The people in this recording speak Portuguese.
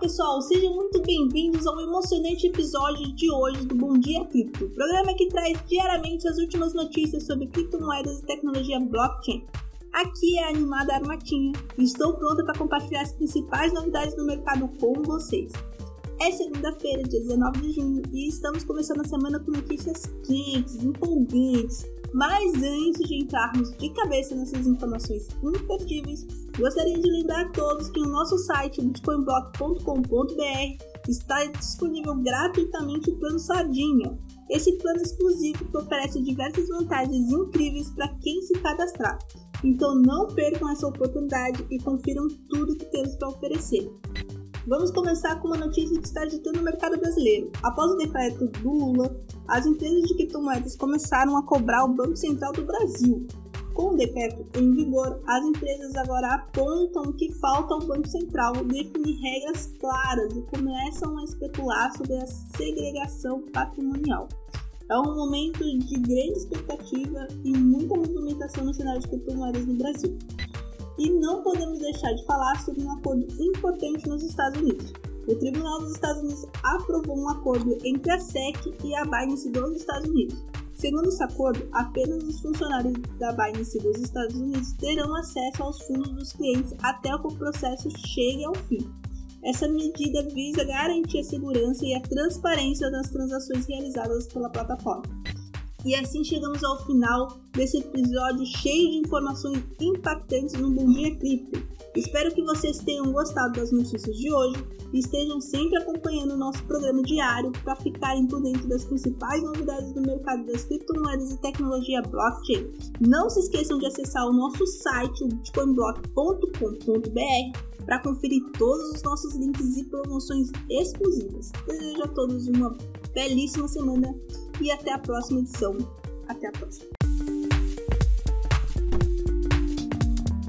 pessoal, sejam muito bem-vindos ao emocionante episódio de hoje do Bom Dia Cripto, programa que traz diariamente as últimas notícias sobre criptomoedas e tecnologia blockchain. Aqui é a animada Armatinha e estou pronta para compartilhar as principais novidades do mercado com vocês. É segunda-feira, dia 19 de junho, e estamos começando a semana com notícias quentes, empolgantes. Mas antes de entrarmos de cabeça nessas informações imperdíveis, gostaria de lembrar a todos que o nosso site bitcoinblock.com.br está disponível gratuitamente o plano Sardinha. Esse plano exclusivo que oferece diversas vantagens incríveis para quem se cadastrar. Então não percam essa oportunidade e confiram tudo que temos para oferecer. Vamos começar com uma notícia que está agitando o mercado brasileiro. Após o decreto do Lula, as empresas de criptomoedas começaram a cobrar o Banco Central do Brasil. Com o decreto em vigor, as empresas agora apontam que falta ao Banco Central definir regras claras e começam a especular sobre a segregação patrimonial. É um momento de grande expectativa e muita movimentação no cenário de criptomoedas no Brasil. E não podemos deixar de falar sobre um acordo importante nos Estados Unidos. O Tribunal dos Estados Unidos aprovou um acordo entre a SEC e a Binance dos Estados Unidos. Segundo esse acordo, apenas os funcionários da Binance dos Estados Unidos terão acesso aos fundos dos clientes até que o processo chegue ao fim. Essa medida visa garantir a segurança e a transparência das transações realizadas pela plataforma. E assim chegamos ao final desse episódio cheio de informações impactantes no Bom Dia Cripto. Espero que vocês tenham gostado das notícias de hoje e estejam sempre acompanhando o nosso programa diário para ficarem por dentro das principais novidades do mercado das criptomoedas e tecnologia blockchain. Não se esqueçam de acessar o nosso site, o bitcoinblock.com.br, para conferir todos os nossos links e promoções exclusivas. Desejo a todos uma belíssima semana e até a próxima edição. Até a próxima.